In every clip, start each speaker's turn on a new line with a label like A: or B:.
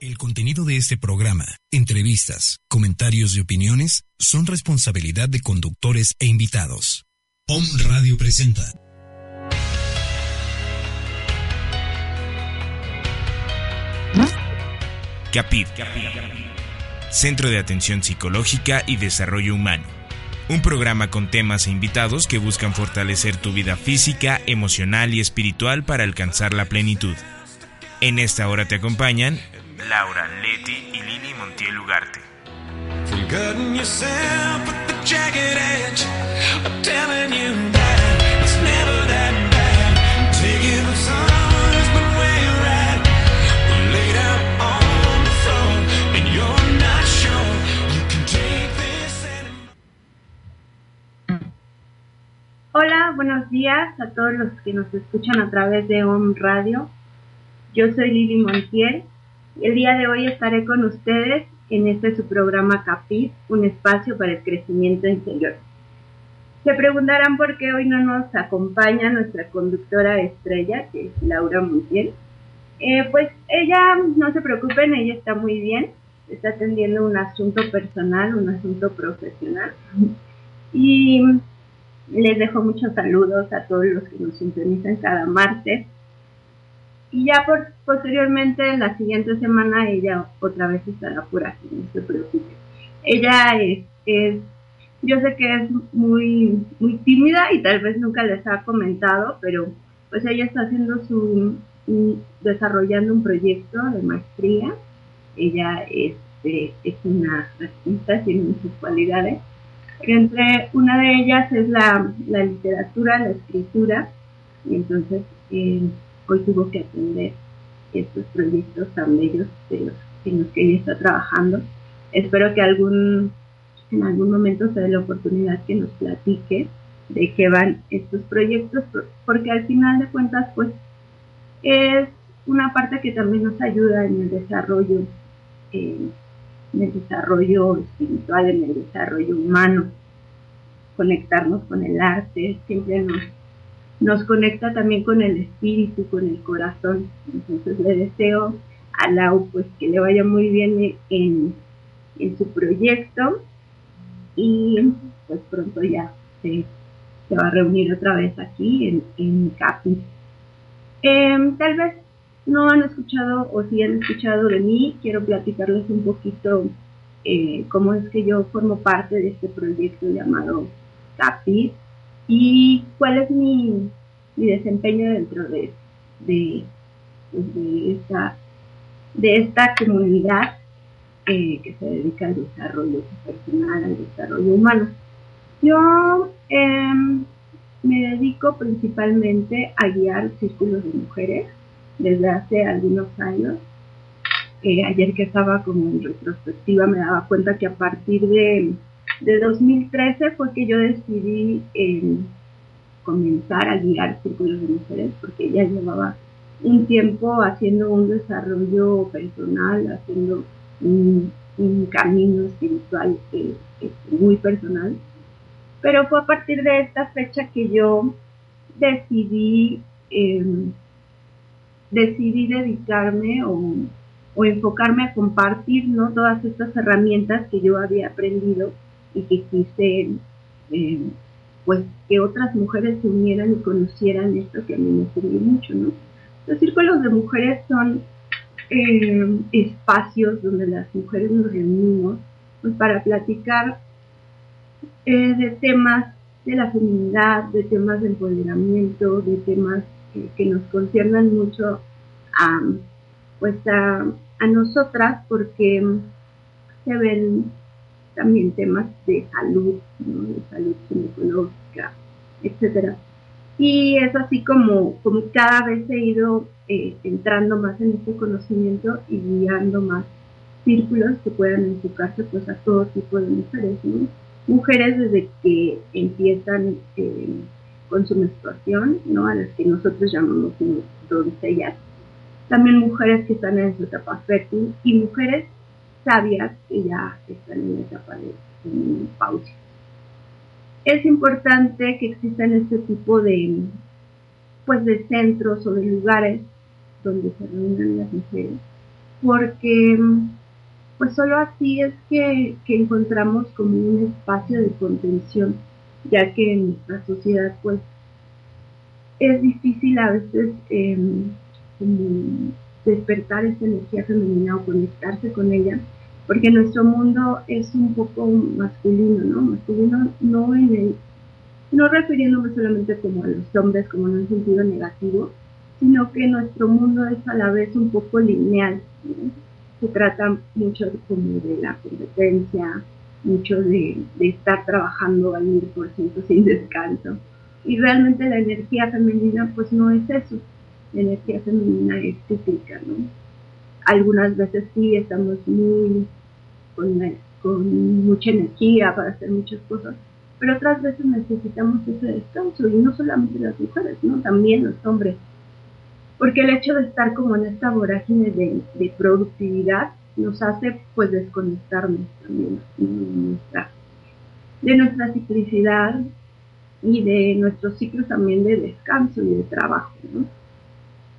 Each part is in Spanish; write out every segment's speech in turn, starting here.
A: El contenido de este programa, entrevistas, comentarios y opiniones son responsabilidad de conductores e invitados. POM Radio presenta.
B: CAPID, Centro de Atención Psicológica y Desarrollo Humano. Un programa con temas e invitados que buscan fortalecer tu vida física, emocional y espiritual para alcanzar la plenitud. En esta hora te acompañan Laura, Leti y Lili Montiel Ugarte.
C: Hola, buenos días a todos los que nos escuchan a través de OM Radio. Yo soy Lili Montiel el día de hoy estaré con ustedes en este su programa CAPIT, un espacio para el crecimiento interior. Se preguntarán por qué hoy no nos acompaña nuestra conductora estrella, que es Laura Montiel. Eh, pues ella, no se preocupen, ella está muy bien, está atendiendo un asunto personal, un asunto profesional. Y les dejo muchos saludos a todos los que nos sintonizan cada martes y ya por, posteriormente, en la siguiente semana, ella otra vez estará por aquí, no se preocupe. Ella es, yo sé que es muy, muy tímida y tal vez nunca les ha comentado, pero pues ella está haciendo su, desarrollando un proyecto de maestría. Ella este, es una artista, tiene muchas cualidades. Entre una de ellas es la, la literatura, la escritura, y entonces eh, hoy tuvo que atender estos proyectos tan bellos de los, en los que ella está trabajando. Espero que algún, en algún momento se dé la oportunidad que nos platique de qué van estos proyectos, porque al final de cuentas, pues, es una parte que también nos ayuda en el desarrollo, en el desarrollo espiritual, en el desarrollo humano, conectarnos con el arte, siempre nos nos conecta también con el espíritu, con el corazón. Entonces le deseo a Lau pues que le vaya muy bien en, su proyecto y pues pronto ya se, va a reunir otra vez aquí en, en CAPI. Em, tal vez no han escuchado o si han escuchado de mí, quiero platicarles un poquito eh, cómo es que yo formo parte de este proyecto llamado CAPI y cuál es mi, desempeño dentro de, de, esta, de esta comunidad eh, que se dedica al desarrollo personal, al desarrollo humano. Yo em, me dedico principalmente a guiar círculos de mujeres desde hace algunos años. Eh, ayer que estaba como en retrospectiva me daba cuenta que a partir de de 2013 fue que yo decidí eh, comenzar a guiar círculos de mujeres porque ya llevaba un tiempo haciendo un desarrollo personal, haciendo un, camino espiritual eh, este, muy personal. Pero fue a partir de esta fecha que yo decidí, em, decidí dedicarme o, o, enfocarme a compartir ¿no? todas estas herramientas que yo había aprendido y que quise eh, pues que otras mujeres se unieran y conocieran esto que a mí me sirvió mucho, ¿no? Los círculos de mujeres son eh, espacios donde las mujeres nos reunimos pues, para platicar eh, de temas de la feminidad, de temas de empoderamiento, de temas que nos conciernan mucho a, pues a, a nosotras porque se ven también temas de salud, de salud ginecológica, etcétera. Y es así como, como cada vez he ido eh, entrando más en este conocimiento y guiando más círculos que puedan enfocarse pues a todo tipo de mujeres, Mujeres desde que empiezan eh, con su menstruación, ¿no? A las que nosotros llamamos doncellas. También mujeres que están en su etapa fértil y mujeres sabias que ya están en la etapa de pausa. Es importante que existan este tipo de, pues, de centros o de lugares donde se reúnan las mujeres, porque pues solo así es que, encontramos como un espacio de contención, ya que en nuestra sociedad pues es difícil a veces em, despertar esa energía femenina o conectarse con ella, porque nuestro mundo es un poco masculino, ¿no? Masculino no en el, no refiriéndome solamente como a los hombres como en un sentido negativo, sino que nuestro mundo es a la vez un poco lineal. Se trata mucho como de la competencia, mucho de, estar trabajando al mil por ciento sin descanso. Y realmente la energía femenina pues no es eso. La energía femenina es cíclica, ¿no? Algunas veces sí estamos muy con, mucha energía para hacer muchas cosas, pero otras veces necesitamos ese descanso y no solamente las mujeres, ¿no? También los hombres porque el hecho de estar como en esta vorágine de, productividad nos hace pues desconectarnos también de nuestra, de nuestra ciclicidad y de nuestros ciclos también de descanso y de trabajo.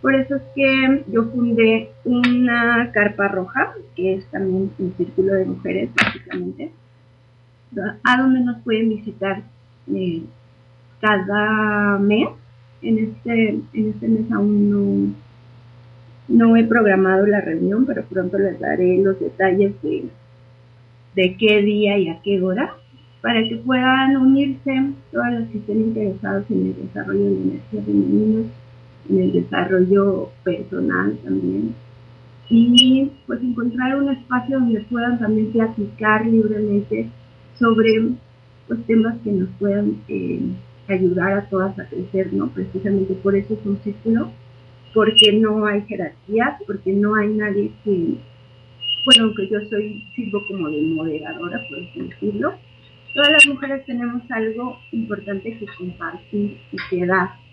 C: Por eso es que yo fundé una carpa roja, que es también un círculo de mujeres básicamente, a donde nos pueden visitar eh, cada mes. En este, en este mes aún no, no he programado la reunión, pero pronto les daré los detalles de, de qué día y a qué hora para que puedan unirse todas las que estén interesados en el desarrollo de la energía femenina, en el desarrollo personal también. Y pues encontrar un espacio donde puedan también platicar libremente sobre pues, temas que nos puedan eh, ayudar a todas a crecer, ¿no? Precisamente por eso es un círculo, porque no hay jerarquías, porque no hay nadie que, bueno, aunque yo soy, sirvo como de moderadora, por así decirlo, todas las mujeres tenemos algo importante que compartir y que dar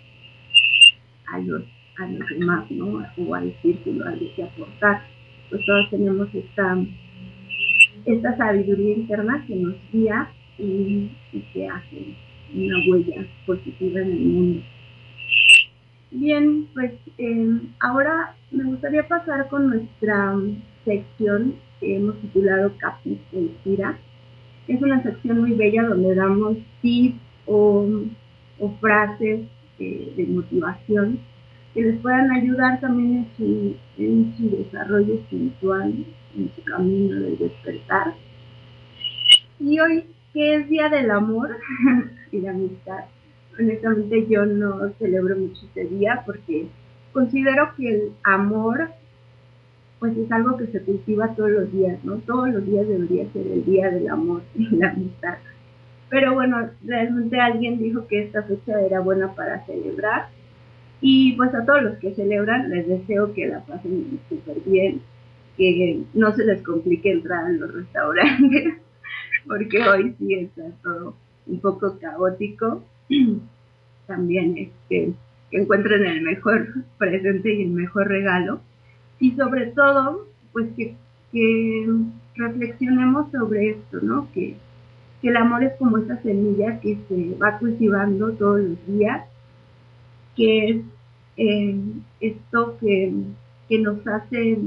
C: a los, a los demás, ¿no? O al círculo, algo que aportar. Pues todos tenemos esta, esta sabiduría interna que nos guía y, que hace una huella positiva en el mundo. Bien, pues eh, ahora me gustaría pasar con nuestra sección que hemos titulado Capi e Inspira. Es una sección muy bella donde damos tips o, frases eh, de motivación que les puedan ayudar también en su, en su desarrollo espiritual, en su camino del despertar. Y hoy que es Día del Amor y la Amistad. Honestamente yo no celebro mucho este día porque considero que el amor pues es algo que se cultiva todos los días, ¿no? Todos los días debería ser el Día del Amor y la Amistad. Pero bueno, realmente alguien dijo que esta fecha era buena para celebrar y pues a todos los que celebran les deseo que la pasen súper bien, que no se les complique entrar en los restaurantes porque hoy sí está todo un poco caótico. También es que, encuentren el mejor presente y el mejor regalo. Y sobre todo, pues que, reflexionemos sobre esto, ¿no? Que, el amor es como esa semilla que se va cultivando todos los días, que es eh, esto que, que nos hace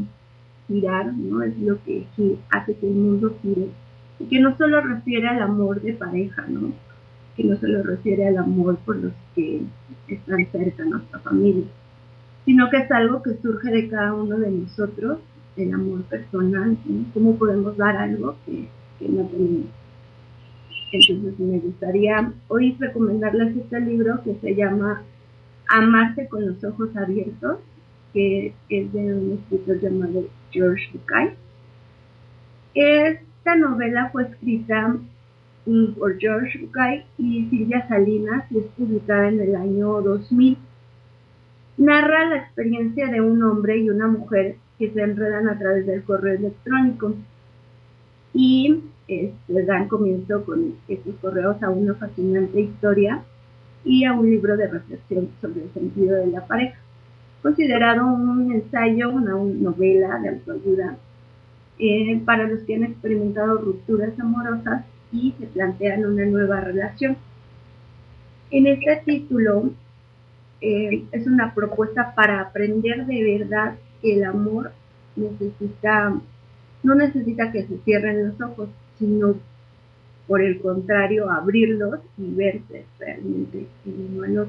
C: girar, ¿no? Es lo que hace que el mundo gire y que no solo refiere al amor de pareja, ¿no? Que no solo refiere al amor por los que están cerca nuestra familia, sino que es algo que surge de cada uno de nosotros, el amor personal. ¿Cómo podemos dar algo que, que no tenemos? Entonces me gustaría hoy recomendarles este libro que se llama Amarse con los ojos abiertos, que es de un escritor llamado George Bucay. Es esta novela fue escrita mm, por George Bucay y Silvia Salinas y es publicada en el año 2000. Narra la experiencia de un hombre y una mujer que se enredan a través del correo electrónico y este, dan comienzo con estos correos a una fascinante historia y a un libro de reflexión sobre el sentido de la pareja, considerado un ensayo, una novela de autoayuda eh, para los que han experimentado rupturas amorosas y se plantean una nueva relación. En este título eh, es una propuesta para aprender de verdad que el amor necesita, no necesita que se cierren los ojos, sino por el contrario abrirlos y verse realmente en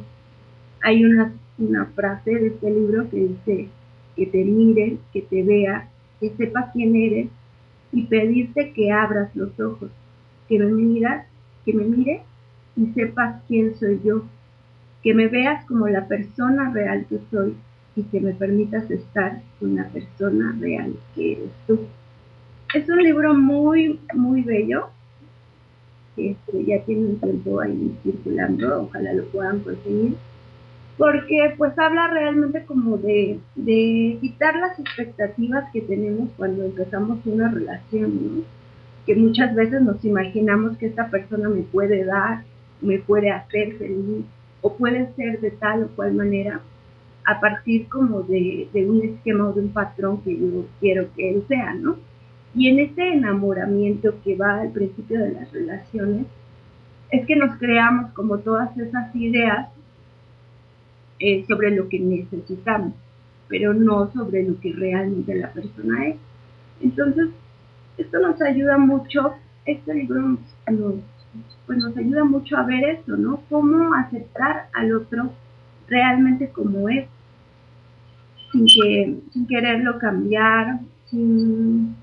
C: Hay una, una frase de este libro que dice que te mire, que te vea, que sepa quién eres y pedirte que abras los ojos, que me miras, que me mire y sepas quién soy yo, que me veas como la persona real que soy y que me permitas estar con la persona real que eres tú. Es un libro muy, muy bello. Este, ya tiene un tiempo ahí circulando, ojalá lo puedan conseguir. Porque pues habla realmente como de, de quitar las expectativas que tenemos cuando empezamos una relación, ¿no? Que muchas veces nos imaginamos que esta persona me puede dar, me puede hacer feliz, o puede ser de tal o cual manera, a partir como de, de un esquema o de un patrón que yo quiero que él sea, ¿no? Y en ese enamoramiento que va al principio de las relaciones, es que nos creamos como todas esas ideas eh, sobre lo que necesitamos, pero no sobre lo que realmente la persona es. Entonces, esto nos ayuda mucho, este libro nos, pues nos ayuda mucho a ver esto, ¿no? Cómo aceptar al otro realmente como es, sin, que, sin quererlo cambiar, sin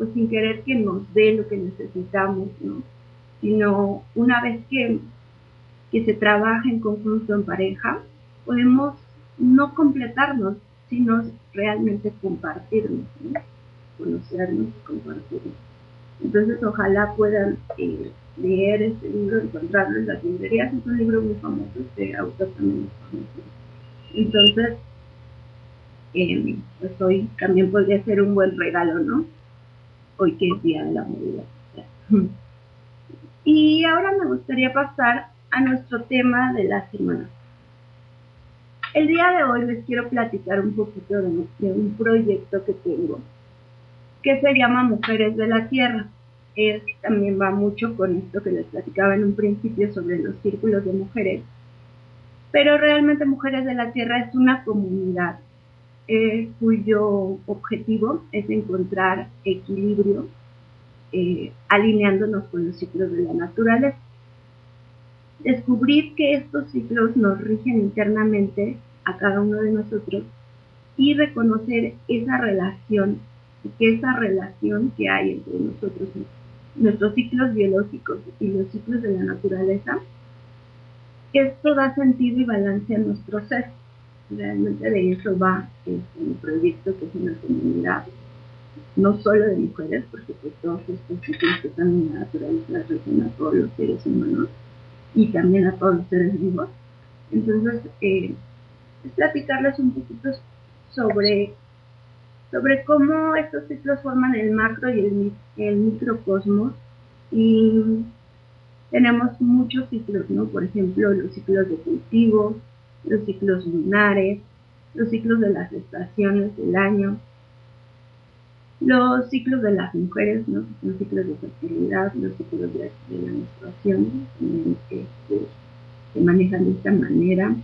C: pues sin querer que nos dé lo que necesitamos, ¿no? Sino una vez que, que se trabaja en conjunto en pareja, podemos no completarnos, sino realmente compartirnos, ¿no? conocernos, compartirnos. Entonces ojalá puedan eh, leer este libro, encontrarlo en las librerías, es un libro muy famoso, este autor también es famoso. Entonces, eh, pues hoy también podría ser un buen regalo, ¿no? Hoy que es Día de la Mujer. Y ahora me gustaría pasar a nuestro tema de la semana. El día de hoy les quiero platicar un poquito de, un proyecto que tengo que se llama Mujeres de la Tierra. Es, también va mucho con esto que les platicaba en un principio sobre los círculos de mujeres. Pero realmente Mujeres de la Tierra es una comunidad cuyo objetivo es encontrar equilibrio eh, alineándonos con los ciclos de la naturaleza. Descubrir que estos ciclos nos rigen internamente a cada uno de nosotros y reconocer esa relación, que esa relación que hay entre nosotros, nuestros ciclos biológicos y los ciclos de la naturaleza, esto da sentido y balance a nuestro ser realmente de eso va este, mi proyecto, que es una comunidad no solo de mujeres, porque pues todos estos ciclos que están en la naturaleza rigen a todos los seres humanos y también a todos los seres vivos. Entonces, eh, es platicarles un poquito sobre, sobre cómo estos ciclos forman el macro y el, el microcosmos y tenemos muchos ciclos, ¿no? Por ejemplo, los ciclos de cultivo, los ciclos lunares, los ciclos de las estaciones del año, los ciclos de las mujeres, ¿no? los ciclos de fertilidad, los ciclos de, la menstruación, también este, se manejan de esta manera.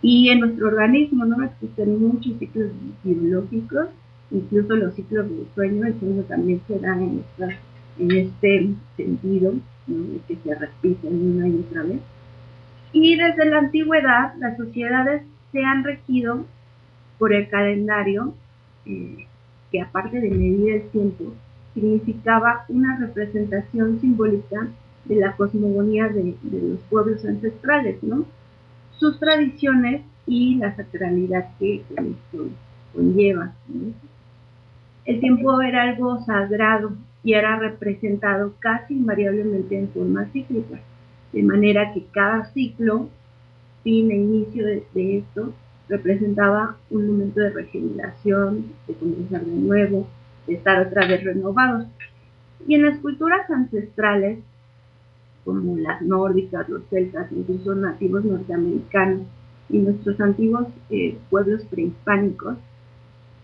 C: Y en nuestro organismo ¿no? existen muchos ciclos biológicos, incluso los ciclos del sueño, el sueño también se da en, este sentido, ¿no? que se repiten una y otra vez. Y desde la antigüedad las sociedades se han regido por el calendario, eh, que aparte de medir el tiempo, significaba una representación simbólica de la cosmogonía de, los pueblos ancestrales, ¿no? Sus tradiciones y la sacralidad que conlleva. El tiempo era algo sagrado y era representado casi invariablemente en forma cíclica de manera que cada ciclo, fin e inicio de, esto, representaba un momento de regeneración, de comenzar de nuevo, de estar otra vez renovados. Y en las culturas ancestrales, como las nórdicas, los celtas, incluso nativos norteamericanos y nuestros antiguos eh, pueblos prehispánicos,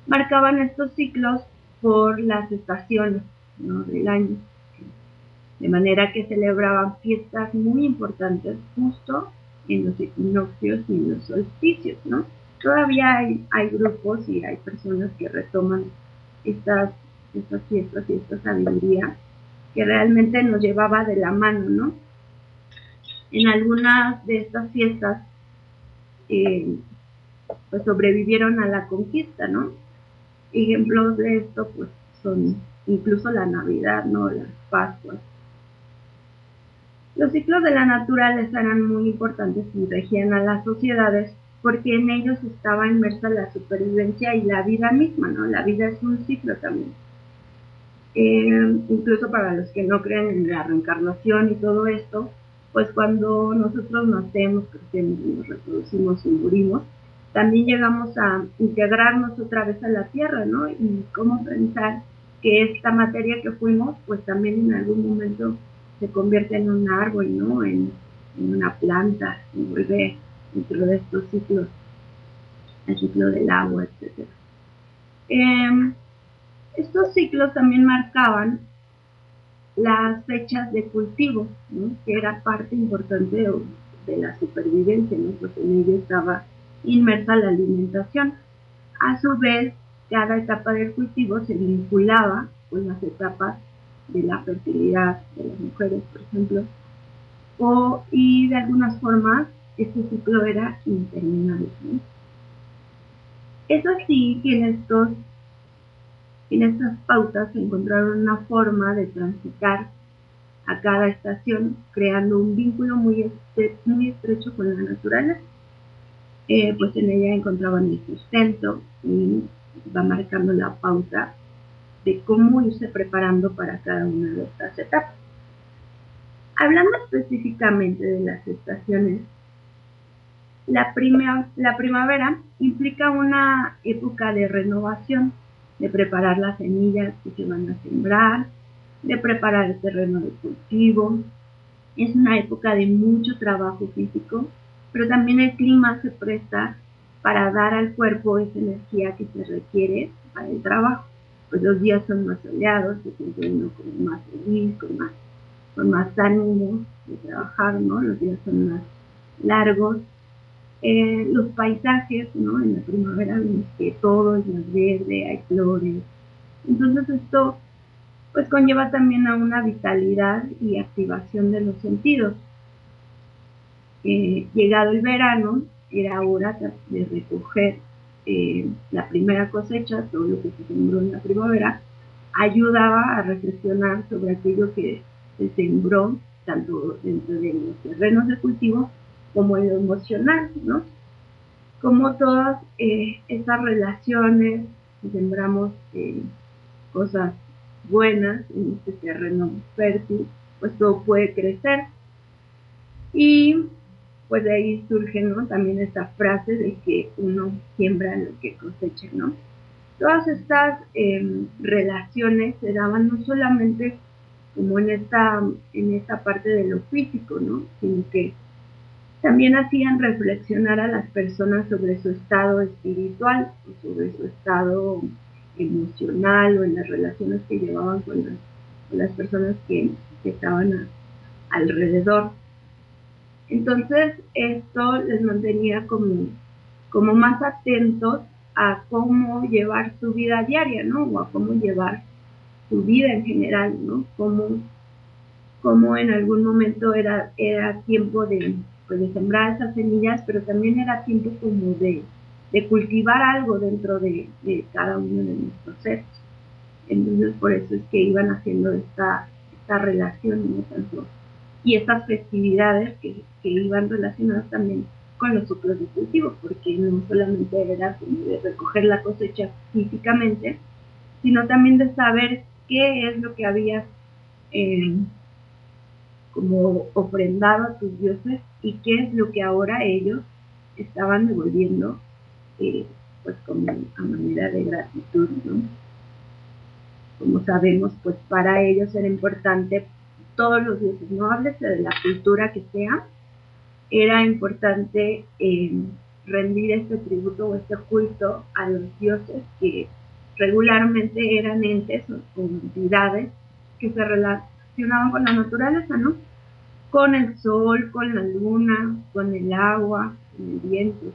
C: marcaban estos ciclos por las estaciones del año. De manera que celebraban fiestas muy importantes justo en los equinoccios y en los solsticios, ¿no? Todavía hay, grupos y hay personas que retoman estas, estas fiestas y esta sabiduría que realmente nos llevaba de la mano, ¿no? En algunas de estas fiestas, eh, pues sobrevivieron a la conquista, ¿no? Ejemplos de esto, pues son incluso la Navidad, ¿no? Las Pascuas. Los ciclos de la naturaleza eran muy importantes y regían a las sociedades porque en ellos estaba inmersa la supervivencia y la vida misma, ¿no? La vida es un ciclo también. Eh, incluso para los que no creen en la reencarnación y todo esto, pues cuando nosotros nacemos, crecemos, nos reproducimos y morimos, también llegamos a integrarnos otra vez a la tierra, ¿no? Y cómo pensar que esta materia que fuimos, pues también en algún momento se convierte en un árbol, ¿no? En, una planta, y vuelve dentro de estos ciclos, el ciclo del agua, etc. Em, estos ciclos también marcaban las fechas de cultivo, que era parte importante de, la supervivencia, ¿no? porque en ello estaba inmersa la alimentación. A su vez, cada etapa del cultivo se vinculaba con las etapas de la fertilidad de las mujeres, por ejemplo, o, y de algunas formas este ciclo era interminable. Es así que en, estos, estas pautas se encontraron una forma de transitar a cada estación, creando un vínculo muy, muy estrecho con la naturaleza. Eh, pues en ella encontraban el sustento y va marcando la pauta de cómo irse preparando para cada una de estas etapas. Hablando específicamente de las estaciones, la, la primavera implica una época de renovación, de preparar las semillas que se van a sembrar, de preparar el terreno de cultivo. Es una época de mucho trabajo físico, pero también el clima se presta para dar al cuerpo esa energía que se requiere para el trabajo. Pues los días son más soleados, se siente uno como más feliz, con más, con más ánimo de trabajar, ¿no? Los días son más largos eh, los paisajes, ¿no? En la primavera vemos que todo es más verde, hay flores. Entonces esto pues conlleva también a una vitalidad y activación de los sentidos. Eh, llegado el verano, era hora de recoger eh, la primera cosecha, todo lo que se sembró en la primavera, ayudaba a reflexionar sobre aquello que se sembró tanto dentro de los terrenos de cultivo como en lo emocional, ¿no? Como todas eh, esas relaciones, sembramos eh, cosas buenas en este terreno fértil, pues todo puede crecer. Y pues de ahí surge ¿no? también esta frase de que uno siembra lo que cosecha, ¿no? Todas estas em, relaciones se daban no solamente como en esta, en esta parte de lo físico, ¿no? Sino que también hacían reflexionar a las personas sobre su estado espiritual o sobre su estado emocional o en las relaciones que llevaban con las, personas que, estaban alrededor. Entonces esto les mantenía como, como más atentos a cómo llevar su vida diaria, ¿no? O a cómo llevar su vida en general, ¿no? Cómo, cómo en algún momento era, era tiempo de, pues, de sembrar esas semillas, pero también era tiempo como de, cultivar algo dentro de, cada uno de nuestros seres. Entonces por eso es que iban haciendo esta, esta relación tanto y estas festividades que, iban relacionadas también con los ciclos de cultivo, porque no solamente era de recoger la cosecha físicamente, sino también de saber qué es lo que había eh, como ofrendado a tus dioses y qué es lo que ahora ellos estaban devolviendo eh, pues como a manera de gratitud, ¿no? Como sabemos, pues para ellos era importante todos los dioses, no hables de la cultura que sea, era importante eh, rendir este tributo o este culto a los dioses que regularmente eran entes o entidades que se relacionaban con la naturaleza, ¿no? Con el sol, con la luna, con el agua, con el viento,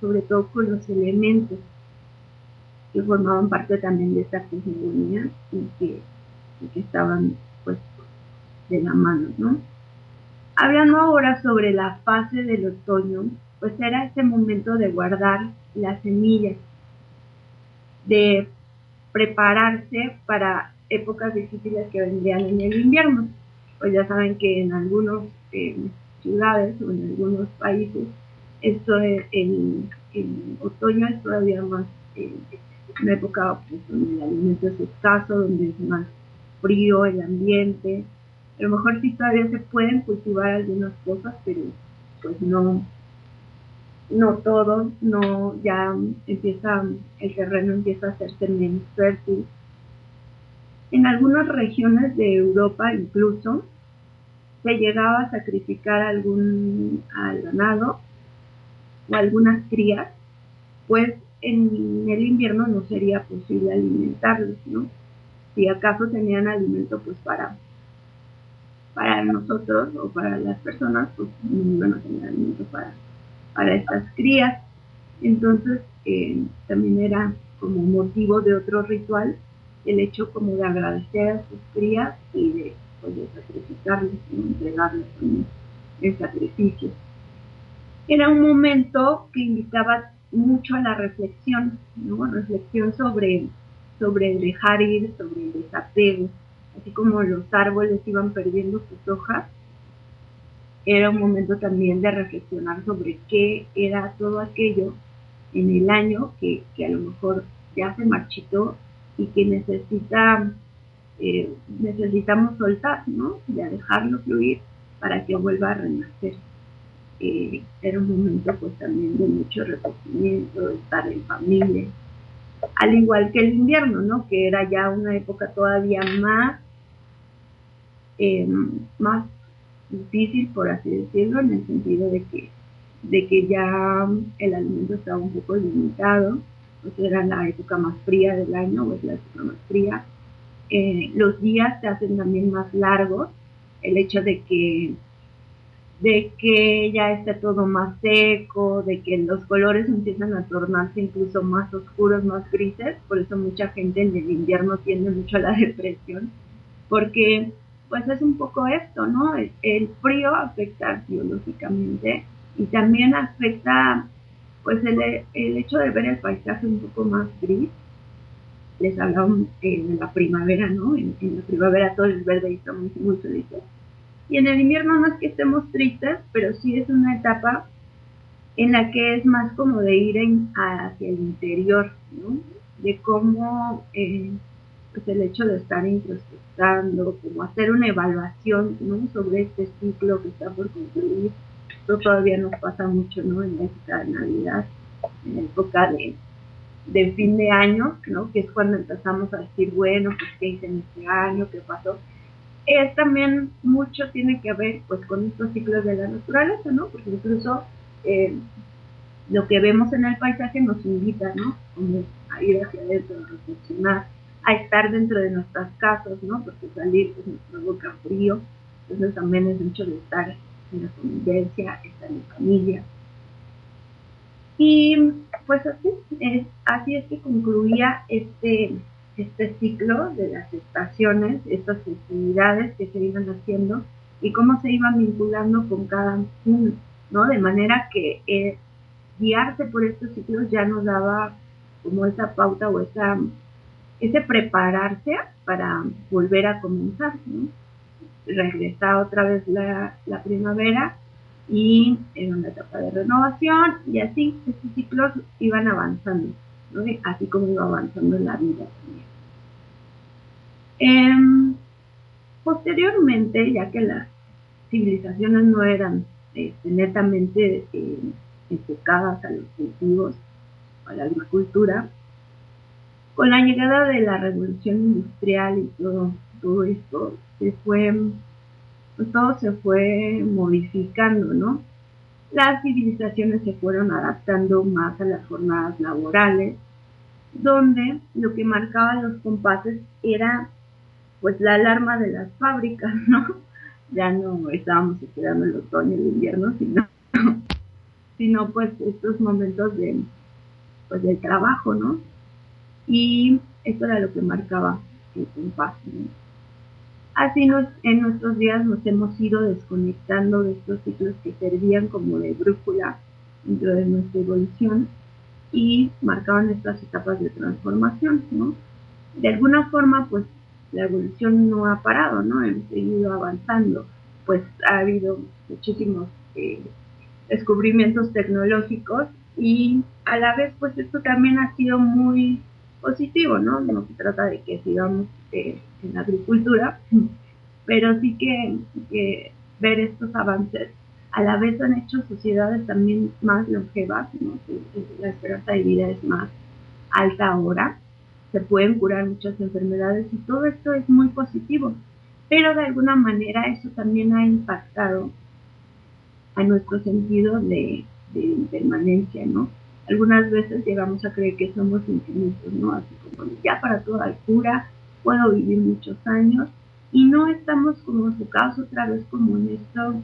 C: sobre todo con los elementos que formaban parte también de esta cosmogonía y que, que estaban pues de la mano, ¿no? Hablando ahora sobre la fase del otoño, pues era ese momento de guardar las semillas, de prepararse para épocas difíciles que vendrían en el invierno. Pues ya saben que en algunas eh, ciudades o en algunos países esto es, el, otoño es todavía más eh, una época pues, donde el alimento es escaso, donde es más frío el ambiente. A lo mejor sí todavía se pueden cultivar algunas cosas, pero pues no, no todo, no, ya empieza, el terreno empieza a hacerse menos fértil. En algunas regiones de Europa incluso se llegaba a sacrificar algún al ganado o algunas crías, pues en el invierno no sería posible alimentarlos, ¿no? Si acaso tenían alimento pues para para nosotros o para las personas, pues no a tener alimento para para estas crías. Entonces, eh, también era como motivo de otro ritual el hecho como de agradecer a sus crías y de, pues, sacrificarles, entregarles el sacrificio. Era un momento que invitaba mucho a la reflexión. Reflexión sobre, sobre el dejar ir, sobre el desapego, así como los árboles iban perdiendo sus hojas, era un momento también de reflexionar sobre qué era todo aquello en el año que, a lo mejor ya se marchitó y que necesita eh, necesitamos soltar, ¿no? Ya dejarlo fluir para que vuelva a renacer. Eh, era un momento pues también de mucho recogimiento, de estar en familia, al igual que el invierno, ¿no? Que era ya una época todavía más, eh, más difícil, por así decirlo, en el sentido de que, de que ya el alimento estaba un poco limitado, pues era la época más fría del año, o es la época más fría. Eh, los días se hacen también más largos, el hecho de que de que ya esté todo más seco, de que los colores empiezan a tornarse incluso más oscuros, más grises, por eso mucha gente en el invierno tiende mucho a la depresión, porque pues es un poco esto, ¿no? El, frío afecta biológicamente y también afecta pues el, hecho de ver el paisaje un poco más gris. Les hablaba en la primavera, ¿no? En, la primavera todo es verde y estamos muy felices. Y en el invierno no es que estemos tristes, pero sí es una etapa en la que es más como de ir hacia el interior, ¿no? De cómo eh, pues el hecho de estar introspectivo como hacer una evaluación sobre este ciclo que está por concluir. Esto todavía nos pasa mucho ¿no? en la época de Navidad, en la época de, de fin de año, ¿no? que es cuando empezamos a decir, bueno, pues qué hice en este año, qué pasó. Es también mucho tiene que ver pues con estos ciclos de la naturaleza, ¿no? Porque incluso eh, lo que vemos en el paisaje nos invita, ¿no? A ir hacia adentro, a reflexionar a estar dentro de nuestras casas, ¿no? Porque salir pues nos provoca frío, entonces también es mucho de estar en la convivencia, estar en familia. Y pues así es, así es que concluía este, este ciclo de las estaciones, estas festividades que se iban haciendo y cómo se iban vinculando con cada uno, ¿no? De manera que eh, guiarse por estos ciclos ya nos daba como esa pauta o esa ese prepararse para volver a comenzar, ¿no? otra vez la, primavera y en una etapa de renovación y así estos ciclos iban avanzando, así como iba avanzando la vida también. Em, posteriormente, ya que las civilizaciones no eran este, netamente eh, enfocadas a los cultivos, a la agricultura, con la llegada de la revolución industrial y todo, todo esto, se fue, pues todo se fue modificando, ¿no? Las civilizaciones se fueron adaptando más a las jornadas laborales, donde lo que marcaba los compases era pues la alarma de las fábricas, ¿no? Ya no estábamos esperando el otoño y el invierno, sino, sino pues estos momentos de pues del trabajo, ¿no? Y esto era lo que marcaba el compás. Así nos, en nuestros días nos hemos ido desconectando de estos ciclos que servían como de brújula dentro de nuestra evolución y marcaban estas etapas de transformación, ¿no? De alguna forma, pues la evolución no ha parado, ¿no? Hemos seguido avanzando, pues ha habido muchísimos eh, descubrimientos tecnológicos y a la vez, pues esto también ha sido muy positivo, ¿no? No se trata de que sigamos eh, en la agricultura, pero sí que, ver estos avances a la vez han hecho sociedades también más longevas, ¿no? la esperanza de vida es más alta ahora, se pueden curar muchas enfermedades y todo esto es muy positivo, pero de alguna manera eso también ha impactado a nuestro sentido de, de permanencia, ¿no? Algunas veces llegamos a creer que somos infinitos, ¿no? Así como ya para toda cura puedo vivir muchos años y no estamos como enfocados otra vez como en esto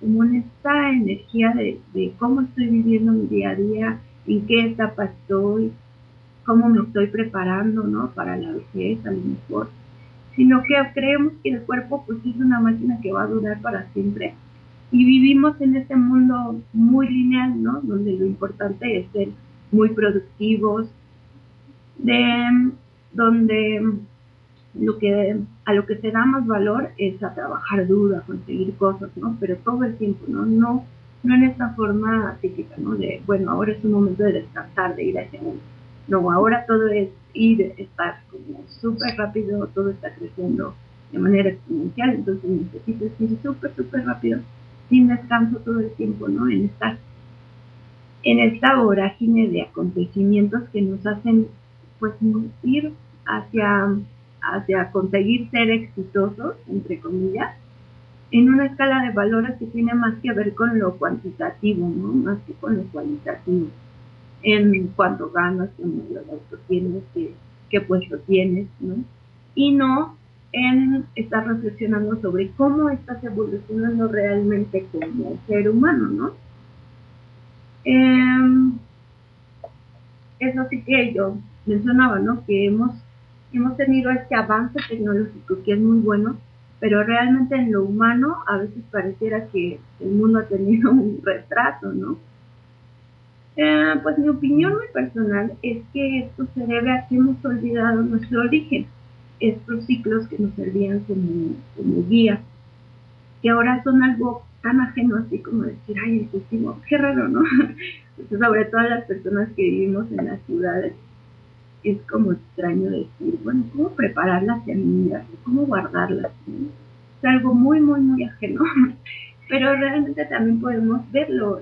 C: como en esta energía de, cómo estoy viviendo mi día a día, en qué etapa estoy, cómo me estoy preparando, ¿no? Para la vejez, a lo mejor. Sino que creemos que el cuerpo, pues, es una máquina que va a durar para siempre. Y vivimos en este mundo muy lineal, ¿no? Donde lo importante es ser muy productivos, de, donde lo que a lo que se da más valor es a trabajar duro, a conseguir cosas, ¿no? Pero todo el tiempo, ¿no? No, no en esta forma típica, ¿no? De, bueno, ahora es un momento de descansar, de ir a ese No, ahora todo es ir, estar como súper rápido, todo está creciendo de manera exponencial, entonces necesitas ir súper, súper rápido, sin descanso todo el tiempo, ¿no? En esta, en esta vorágine de acontecimientos que nos hacen, pues, ir hacia hacia conseguir ser exitosos, entre comillas, en una escala de valores que tiene más que ver con lo cuantitativo, ¿no? Más que con lo cualitativo. En cuánto ganas, de auto tienes, qué, qué puesto tienes, ¿no? Y no en estar reflexionando sobre cómo estás evolucionando realmente como ser humano, ¿no? Eh, eso sí que yo mencionaba, ¿no? Que hemos hemos tenido este avance tecnológico que es muy bueno, pero realmente en lo humano a veces pareciera que el mundo ha tenido un retraso, ¿no? Eh, pues mi opinión muy personal es que esto se debe a que hemos olvidado nuestro origen, estos ciclos que nos servían como, como guía, que ahora son algo tan ajeno así como decir, ay, el cultivo, qué raro, ¿no? sobre todo las personas que vivimos en las ciudades, es como extraño decir, bueno, ¿cómo preparar las semillas? ¿Cómo guardarlas? Es algo muy, muy, muy ajeno. Pero realmente también podemos verlo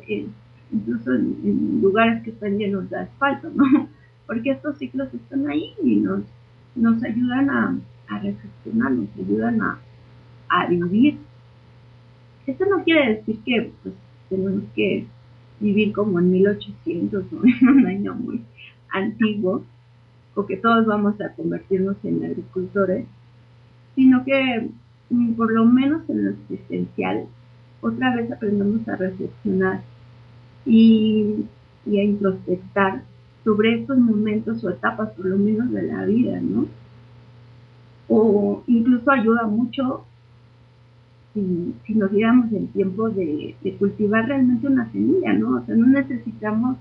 C: incluso en, lugares que están llenos de asfalto, ¿no? Porque estos ciclos están ahí y nos, nos ayudan a, a reflexionar, nos ayudan a, a vivir. Esto no quiere decir que pues, tenemos que vivir como en 1800 o en un año muy antiguo, o que todos vamos a convertirnos en agricultores, sino que mm, por lo menos en lo existencial, otra vez aprendemos a reflexionar y, a introspectar sobre estos momentos o etapas, por lo menos de la vida, ¿no? O incluso ayuda mucho si, nos diéramos el tiempo de, de, cultivar realmente una semilla, ¿no? O sea, no necesitamos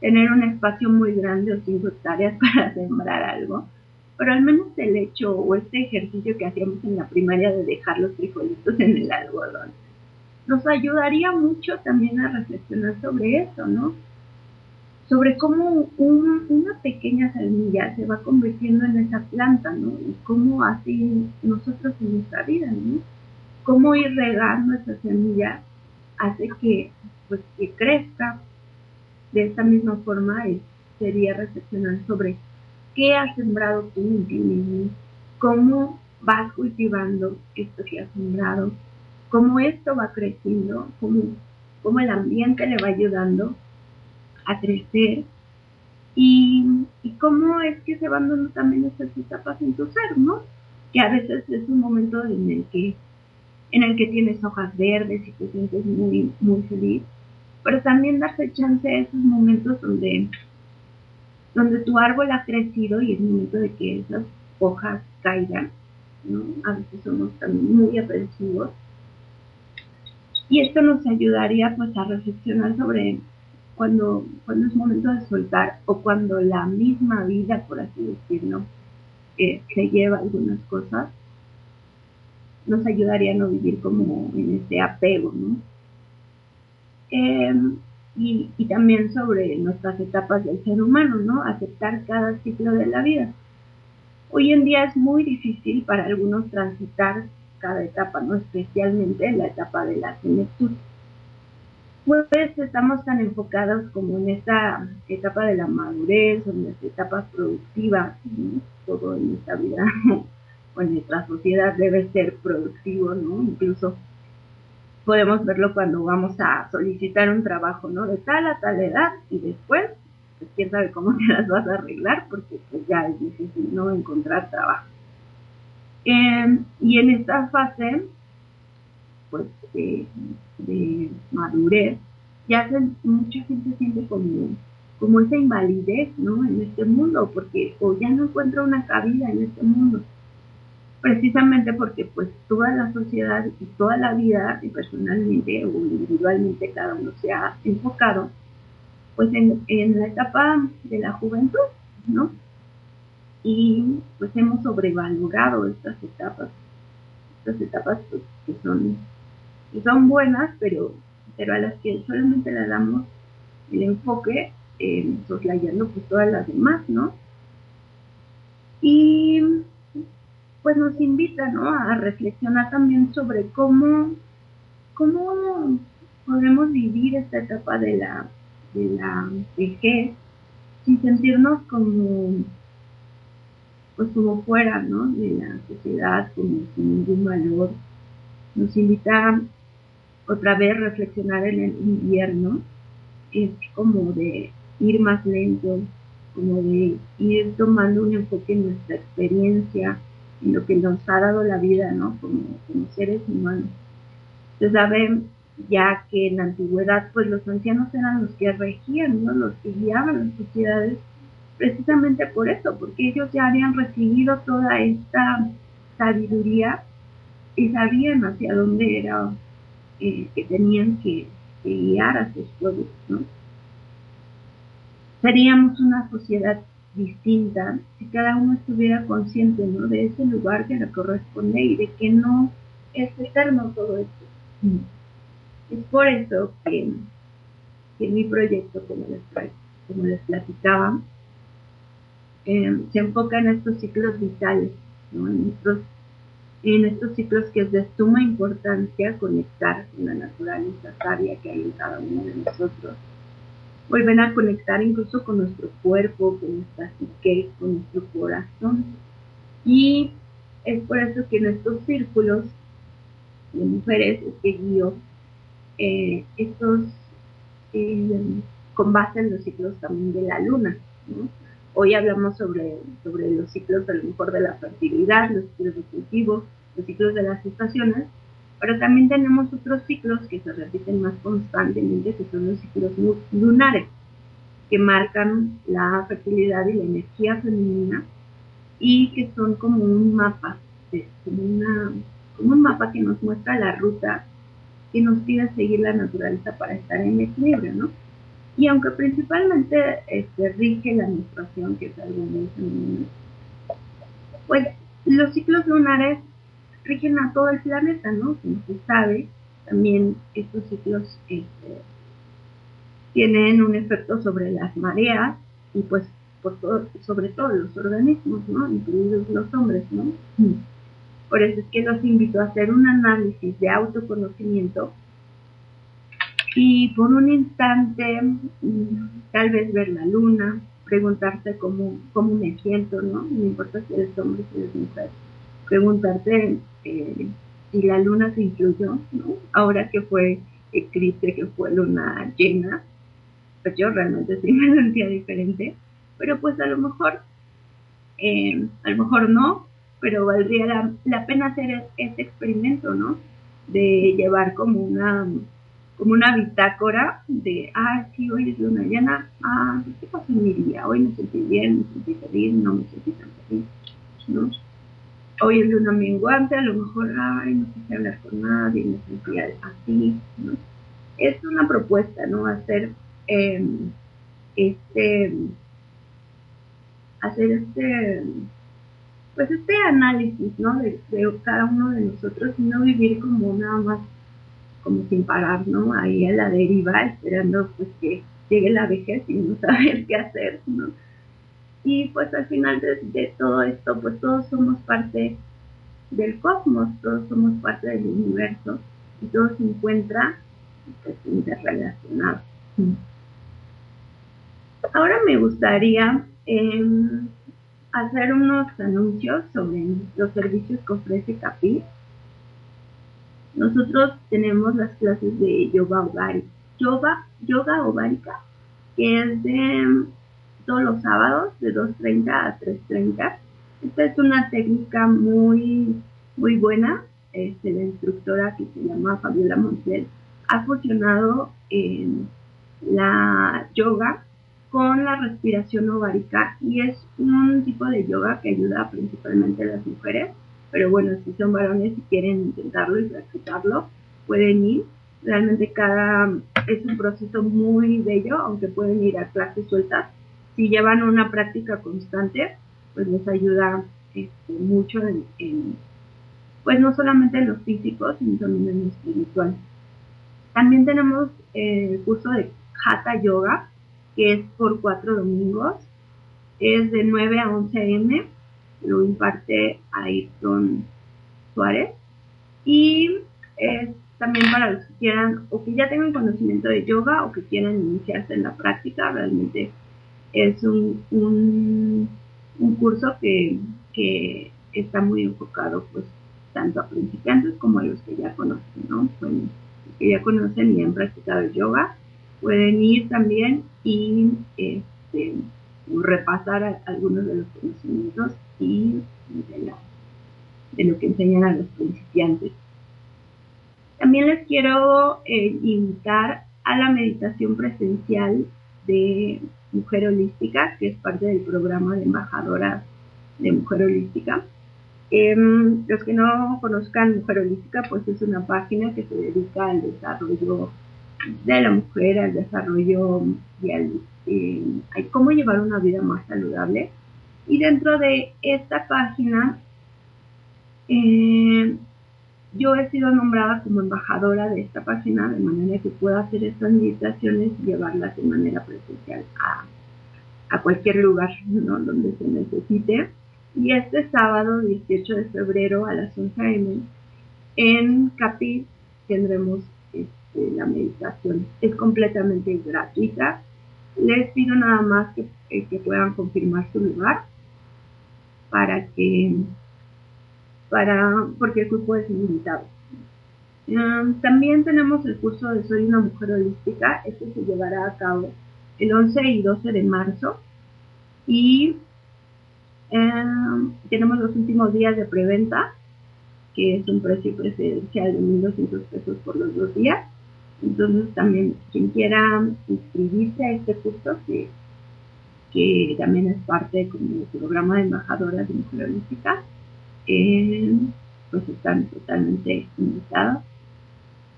C: tener un espacio muy grande o cinco hectáreas para sembrar algo, pero al menos el hecho o este ejercicio que hacíamos en la primaria de dejar los frijolitos en el algodón, nos ayudaría mucho también a reflexionar sobre eso, ¿no? Sobre cómo una pequeña semilla se va convirtiendo en esa planta, ¿no? Y cómo así nosotros en nuestra vida, ¿no? Cómo ir regando esa semilla hace que, pues, que crezca, de esta misma forma es sería reflexionar sobre qué has sembrado tú en cómo vas cultivando esto que has sembrado, cómo esto va creciendo, cómo, cómo el ambiente le va ayudando a crecer y, cómo es que se van dando también estas etapas en tu ser, ¿no? Que a veces es un momento en el que en el que tienes hojas verdes y te sientes muy muy feliz, pero también darse chance a esos momentos donde donde tu árbol ha crecido y es momento de que esas hojas caigan, ¿no? A veces somos también muy aprensivos. Y esto nos ayudaría pues a reflexionar sobre cuando, cuando es momento de soltar o cuando la misma vida, por así decirlo, eh, se lleva algunas cosas, nos ayudaría a no vivir como en ese apego, ¿no? Em, y, y, también sobre nuestras etapas del ser humano, ¿no? Aceptar cada ciclo de la vida. Hoy en día es muy difícil para algunos transitar cada etapa, ¿no? Especialmente en la etapa de la senectud pues estamos tan enfocados como en esta etapa de la madurez, en las etapas productivas, todo en esta vida o en nuestra sociedad debe ser productivo, ¿no? Incluso podemos verlo cuando vamos a solicitar un trabajo, ¿no? De tal a tal edad y después, pues quién sabe cómo te las vas a arreglar porque pues ya es difícil, ¿no? Encontrar trabajo. Eh, y en esta fase, pues de, madurez, ya mucha gente siente como, como esa invalidez, ¿no? En este mundo, porque o ya no encuentra una cabida en este mundo. Precisamente porque pues toda la sociedad y toda la vida, y personalmente o individualmente cada uno se ha enfocado, pues en, en la etapa de la juventud, ¿no? Y pues hemos sobrevalorado estas etapas, estas etapas pues, que son son buenas, pero, pero a las que solamente le damos el enfoque eh, soslayando pues todas las demás, ¿no? Y pues nos invita, ¿no? A reflexionar también sobre cómo, cómo podemos vivir esta etapa de la, de la vejez sin sentirnos como pues como fuera, ¿no? De la sociedad, como sin ningún valor. Nos invita otra vez reflexionar en el invierno es como de ir más lento, como de ir tomando un enfoque en nuestra experiencia, en lo que nos ha dado la vida, ¿no? Como, seres humanos. Se sabe ya que en la antigüedad, pues los ancianos eran los que regían, ¿no? Los que guiaban las sociedades, precisamente por eso, porque ellos ya habían recibido toda esta sabiduría y sabían hacia dónde era eh, que tenían que, guiar a sus pueblos, ¿no? Seríamos una sociedad distinta si cada uno estuviera consciente, ¿no? De ese lugar que le corresponde y de que no es eterno todo esto. Es por eso que, que mi proyecto, como les, como les platicaba, eh, se enfoca en estos ciclos vitales, ¿no? en estos en estos ciclos que es de suma importancia conectar con la naturaleza sabia que hay en cada uno de nosotros. Vuelven a conectar incluso con nuestro cuerpo, con nuestra psique, con nuestro corazón. Y es por eso que en estos círculos de mujeres es que guío eh, estos eh, con base en los ciclos también de la luna. Hoy hablamos sobre, sobre los ciclos a lo mejor de la fertilidad, los ciclos cultivo, los ciclos de las estaciones, pero también tenemos otros ciclos que se repiten más constantemente, que son los ciclos lunares, que marcan la fertilidad y la energía femenina y que son como un mapa, como, como un mapa que nos muestra la ruta que nos pide seguir la naturaleza para estar en equilibrio, ¿no? Y aunque principalmente este, rige la menstruación, que es algo muy femenino, pues los ciclos lunares rigen a todo el planeta, ¿no? Como se sabe, también estos ciclos este, tienen un efecto sobre las mareas y pues por sobre todo los organismos, ¿no? Incluidos los hombres, ¿no? Por eso es que los invito a hacer un análisis de autoconocimiento y por un instante mm, tal vez ver la luna, preguntarte cómo, cómo me siento, ¿no? No importa si eres hombre, si eres mujer. Preguntarte eh, si la luna se incluyó, ¿no? Ahora que fue eclipse, que fue luna llena, pues yo realmente sí me sentía diferente, pero pues a lo mejor, eh, a lo mejor no, pero valdría la, pena hacer ese experimento, ¿no? De llevar como una como una bitácora de, ah, sí, hoy es luna llena, ah, ¿qué pasó en mi día? Hoy me sentí bien, me sentí feliz, no me sentí tan feliz, ¿no? Hoy es luna menguante, a lo mejor, ay, no quise hablar con nadie, me sentía así, ¿no? Es una propuesta, ¿no? Hacer em, este, hacer este, pues este análisis, ¿no? De, de cada uno de nosotros y no vivir como nada más como sin parar, ¿no? Ahí a la deriva, esperando pues que llegue la vejez y no saber qué hacer, ¿no? Y pues al final de, todo esto, pues todos somos parte del cosmos, todos somos parte del universo y todo se encuentra pues, interrelacionado. Ahora me gustaría em, hacer unos anuncios sobre los servicios que ofrece CAPI nosotros tenemos las clases de yoga ovárica, yoga, yoga ovárica, que es de todos los sábados de 2.30 a 3.30. Esta es una técnica muy, muy buena. Este, la instructora que se llama Fabiola Montiel ha fusionado en la yoga con la respiración ovárica y es un tipo de yoga que ayuda principalmente a las mujeres pero bueno, si son varones y quieren intentarlo y practicarlo, pueden ir. Realmente cada es un proceso muy bello, aunque pueden ir a clases sueltas. Si llevan una práctica constante, pues les ayuda este, mucho en, pues no solamente en lo físico, sino también en lo espiritual. También tenemos el curso de Hatha Yoga, que es por cuatro domingos. Es de 9 a 11 m lo imparte Ayrton Suárez. Y es también para los que quieran o que ya tengan conocimiento de yoga o que quieran iniciarse en la práctica, realmente es un, un, curso que, que, está muy enfocado pues tanto a principiantes como a los que ya conocen, ¿no? los que ya conocen y han practicado yoga pueden ir también y este, repasar algunos de los conocimientos y de, lo que enseñan a los principiantes. También les quiero eh, invitar a la meditación presencial de Mujer Holística, que es parte del programa de embajadora de Mujer Holística. Em, los que no conozcan Mujer Holística, pues es una página que se dedica al desarrollo de la mujer, al desarrollo y al eh, cómo llevar una vida más saludable. Y dentro de esta página, eh, yo he sido nombrada como embajadora de esta página, de manera que pueda hacer estas meditaciones y llevarlas de manera presencial a, cualquier lugar donde se necesite. Y este sábado, 18 de febrero, a las 11 a.m., en Capi tendremos este, la meditación. Es completamente gratuita. Les pido nada más que, eh, que puedan confirmar su lugar para que, para, porque el grupo es limitado. también tenemos el curso de Soy una mujer holística, este se llevará a cabo el 11 y 12 de marzo y tenemos los últimos días de preventa, que es un precio preferencial de 1.200 pesos por los dos días. Entonces también quien quiera inscribirse a este curso, que que también es parte como del programa de embajadoras de Mujer Holística, eh, pues están totalmente invitados.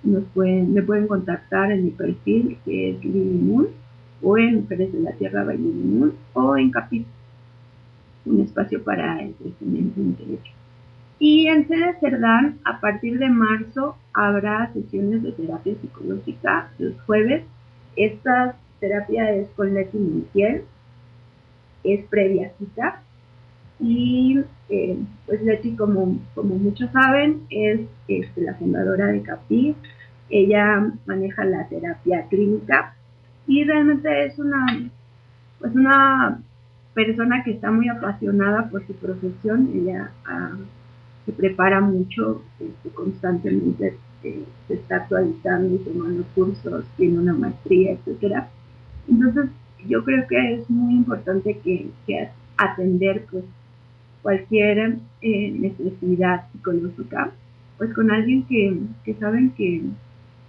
C: Nos pueden, me pueden contactar en mi perfil que es Lily Moon o en Mujeres de la Tierra by Lily Moon o en Capit, un espacio para el crecimiento derecho. Y en Sede Cerdán, a partir de marzo, habrá sesiones de terapia psicológica los jueves. Esta terapia es con Leti Montiel, es previa cita. Y eh, pues Leti, como, como muchos saben, es este, la fundadora de CAPI. Ella maneja la terapia clínica y realmente es una, pues una persona que está muy apasionada por su profesión, ella ah, se prepara mucho, este, constantemente eh, se está actualizando y tomando cursos, tiene una maestría, etcétera. Entonces, yo creo que es muy importante que, atender pues cualquier eh, necesidad psicológica, pues con alguien que, que saben que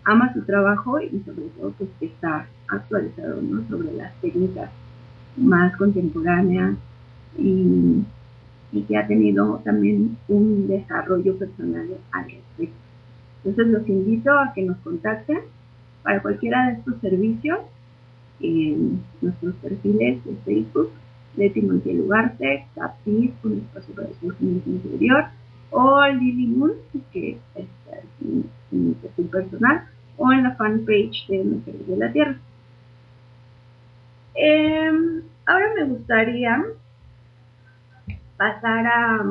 C: ama su trabajo y sobre todo pues que está actualizado ¿no? sobre las técnicas más contemporáneas y, que ha tenido también un desarrollo personal al respecto. Entonces los invito a que nos contacten para cualquiera de estos servicios en nuestros perfiles de Facebook, Leti Montiel Ugarte, Capis, un espacio para conocimiento interior, o Lily Moon, que es, mi, perfil personal, o en la fanpage de Mujeres de la Tierra. Em, ahora me gustaría pasar a,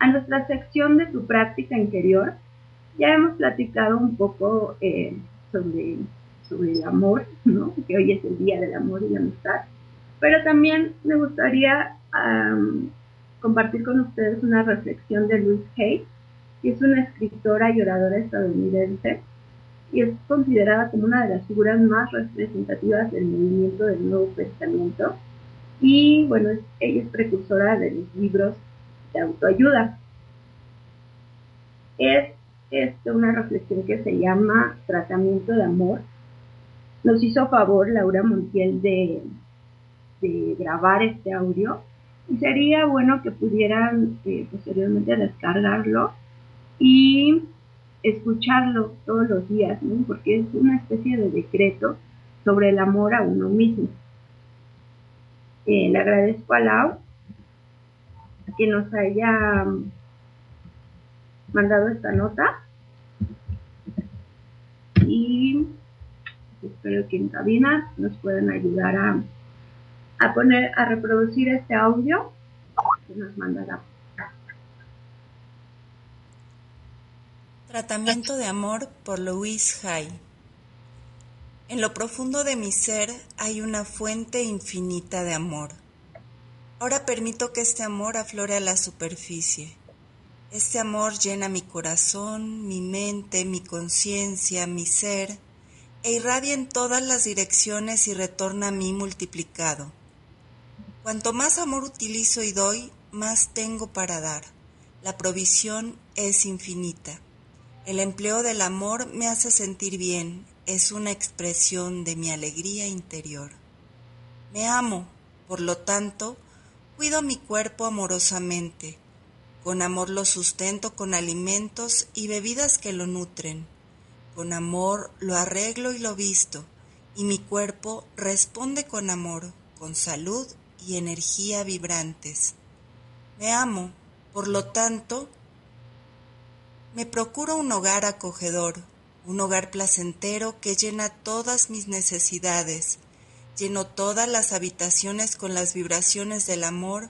C: a nuestra sección de tu práctica interior. Ya hemos platicado un poco eh, sobre sobre el amor, que hoy es el Día del Amor y la Amistad. Pero también me gustaría compartir con ustedes una reflexión de Louise Hay, que es una escritora y oradora estadounidense y es considerada como una de las figuras más representativas del movimiento del Nuevo Testamento. Y bueno, ella es precursora de los libros de autoayuda. Es una reflexión que se llama Tratamiento de Amor nos hizo favor Laura Montiel de, grabar este audio. Y sería bueno que pudieran eh, posteriormente descargarlo y escucharlo todos los días, porque es una especie de decreto sobre el amor a uno mismo. Eh, le agradezco a Lau que nos haya mandado esta nota. Y espero que en cabina nos puedan ayudar a, a poner, a reproducir este audio que nos mandará.
D: Tratamiento de amor por Louise Hay. En lo profundo de mi ser hay una fuente infinita de amor. Ahora permito que este amor aflore a la superficie. Este amor llena mi corazón, mi mente, mi conciencia, mi ser, e irradia en todas las direcciones y retorna a mí multiplicado. Cuanto más amor utilizo y doy, más tengo para dar. La provisión es infinita. El empleo del amor me hace sentir bien, es una expresión de mi alegría interior. Me amo, por lo tanto, cuido mi cuerpo amorosamente. Con amor lo sustento con alimentos y bebidas que lo nutren. Con amor lo arreglo y lo visto, y mi cuerpo responde con amor, con salud y energía vibrantes. Me amo, por lo tanto, me procuro un hogar acogedor, un hogar placentero que llena todas mis necesidades, lleno todas las habitaciones con las vibraciones del amor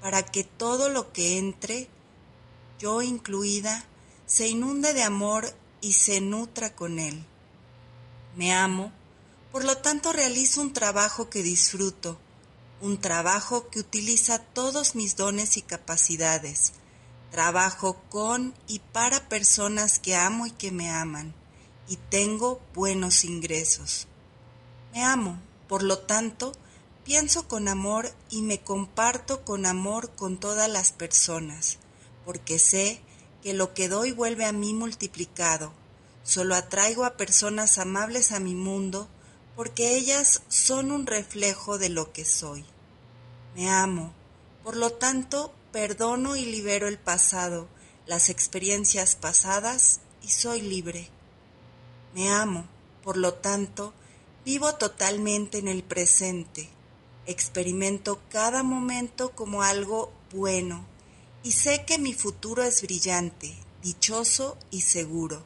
D: para que todo lo que entre, yo incluida, se inunde de amor y se nutra con él. Me amo, por lo tanto realizo un trabajo que disfruto, un trabajo que utiliza todos mis dones y capacidades. Trabajo con y para personas que amo y que me aman, y tengo buenos ingresos. Me amo, por lo tanto, pienso con amor y me comparto con amor con todas las personas, porque sé que lo que doy vuelve a mí multiplicado. Solo atraigo a personas amables a mi mundo porque ellas son un reflejo de lo que soy. Me amo, por lo tanto, perdono y libero el pasado, las experiencias pasadas y soy libre. Me amo, por lo tanto, vivo totalmente en el presente, experimento cada momento como algo bueno, y sé que mi futuro es brillante, dichoso y seguro,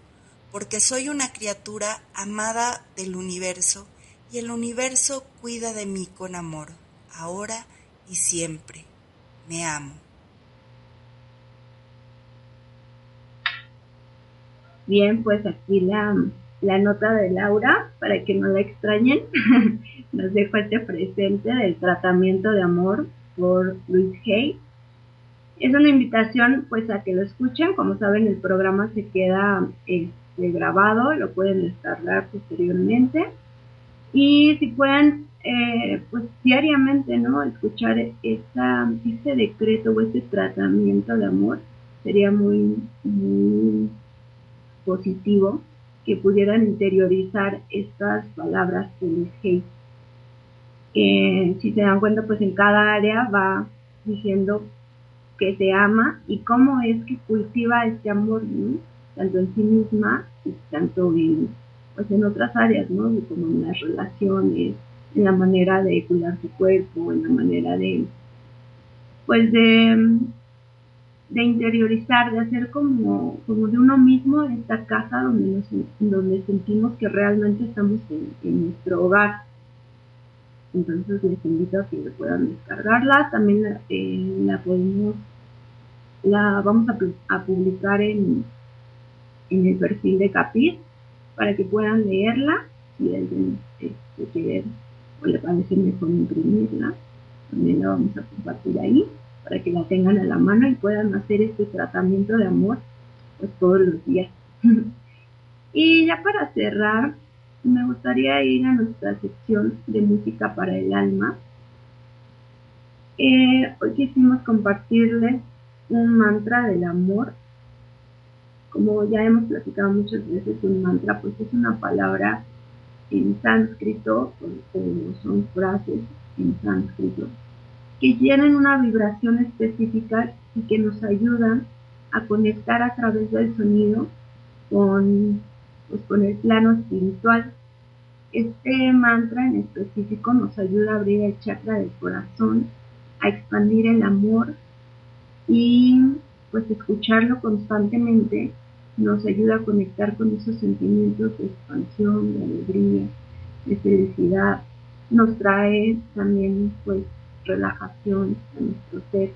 D: porque soy una criatura amada del universo y el universo cuida de mí con amor, ahora y siempre. Me amo.
C: Bien, pues aquí la, nota de Laura para que no la extrañen. Nos dejo este presente del tratamiento de amor por Luis Hay. Es una invitación pues a que lo escuchen. Como saben el programa se queda este, grabado, lo pueden descargar posteriormente. Y si pueden eh, pues diariamente no escuchar esa, ese decreto o ese tratamiento de amor sería muy, muy positivo que pudieran interiorizar estas palabras de Luis Hay. si se dan cuenta, pues en cada área va diciendo que se ama y cómo es que cultiva este amor, tanto en sí misma y tanto en, pues en otras áreas, ¿no? como en las relaciones, en la manera de cuidar su cuerpo, en la manera de, pues de de interiorizar, de hacer como, como de uno mismo esta casa donde, donde sentimos que realmente estamos en, nuestro hogar. Entonces les invito a que puedan descargarla. También la eh, podemos, la vamos a, publicar en, en el perfil de Capit para que puedan leerla si alguien este, quiere o le parece mejor imprimirla. También la vamos a compartir ahí para que la tengan a la mano y puedan hacer este tratamiento de amor pues todos los días. y ya para cerrar, me gustaría ir a nuestra sección de música para el alma. Eh, hoy quisimos compartirles un mantra del amor. Como ya hemos platicado muchas veces, un mantra pues es una palabra en sánscrito, o son frases en sánscrito que tienen una vibración específica y que nos ayudan a conectar a través del sonido con, pues, con el plano espiritual. Este mantra en específico nos ayuda a abrir el chakra del corazón, a expandir el amor y pues escucharlo constantemente nos ayuda a conectar con esos sentimientos de expansión, de alegría, de felicidad. Nos trae también pues relajación en nuestro ser.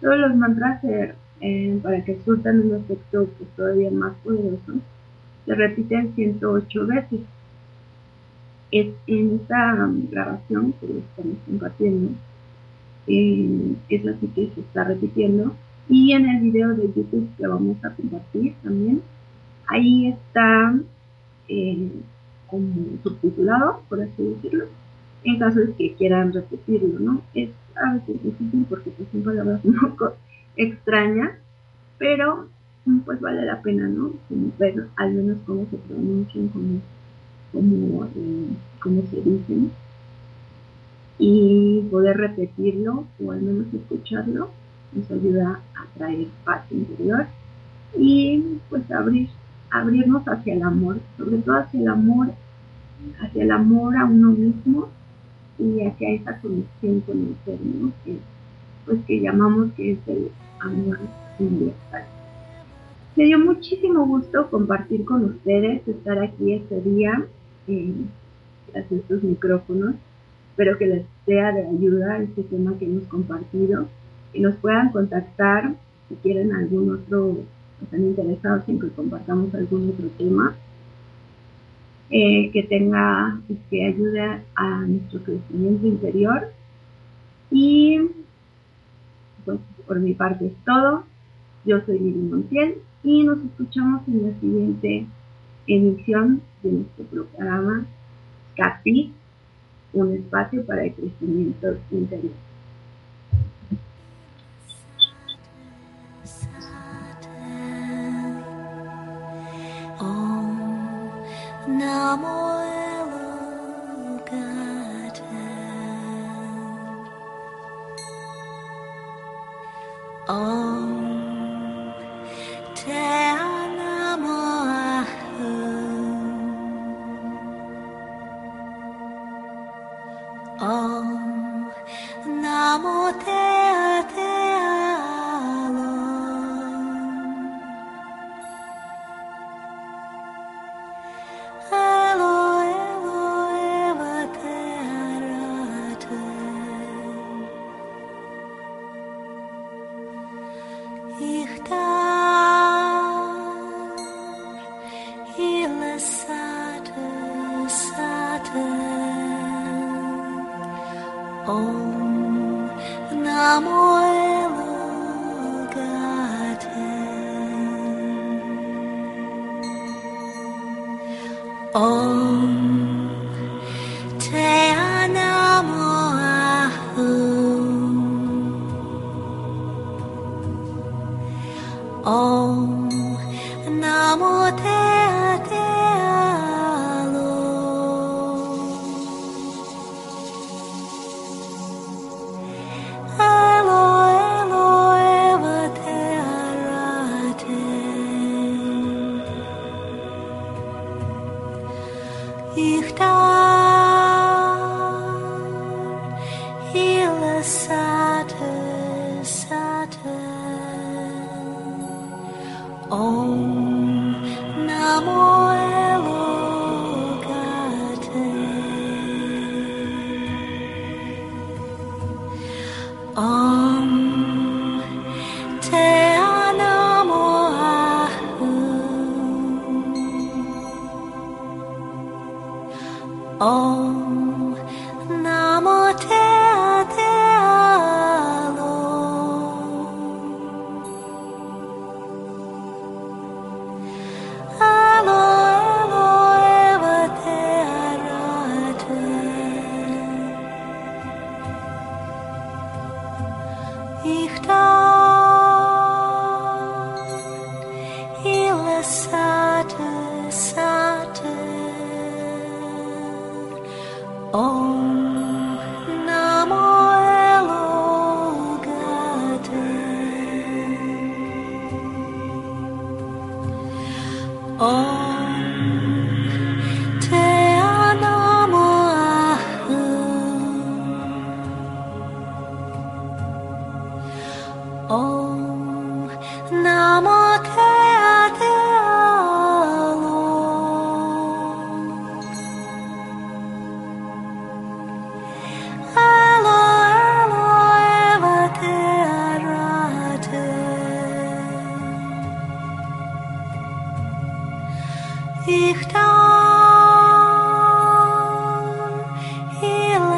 C: Todos los mantras, eh, para que surtan un efecto pues, todavía más poderoso, se repiten 108 veces. Es, en esta grabación que estamos compartiendo, eh, es así que se está repitiendo. Y en el video de YouTube que vamos a compartir también, ahí está eh, como subtitulado, por así decirlo, en caso de que quieran repetirlo, ¿no? Es a veces difícil porque pues, son palabras un poco extrañas, pero pues vale la pena, ¿no? ver al menos cómo se pronuncian, cómo, cómo, eh, cómo se dicen y poder repetirlo o al menos escucharlo nos ayuda a traer paz interior y pues abrir abrirnos hacia el amor, sobre todo hacia el amor, hacia el amor a uno mismo y hacia esa conexión con el ser, que, pues que llamamos que es el amor universal. Me dio muchísimo gusto compartir con ustedes, estar aquí este día, eh, estos micrófonos. Espero que les sea de ayuda este tema que hemos compartido, y nos puedan contactar si quieren algún otro, están interesados en que compartamos algún otro tema eh, que tenga, que ayude a nuestro crecimiento interior. Y pues por mi parte es todo. Yo soy Lili Montiel y nos escuchamos en la siguiente emisión de nuestro programa CAPI, un espacio para el crecimiento interior.
B: all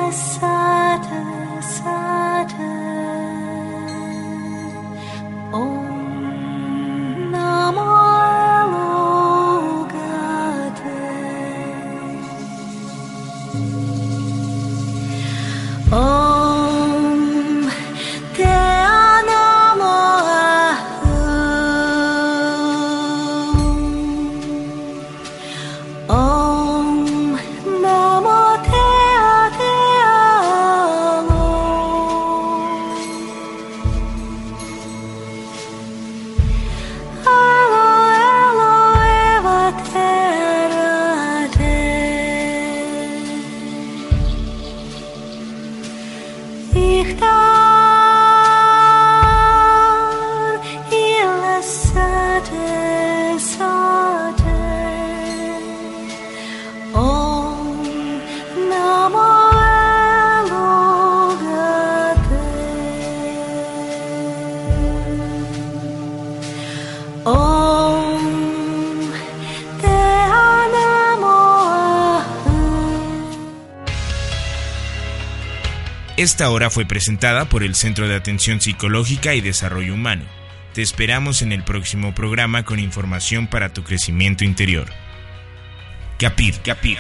B: Yes, Esta hora fue presentada por el Centro de Atención Psicológica y Desarrollo Humano. Te esperamos en el próximo programa con información para tu crecimiento interior. Capir, capir.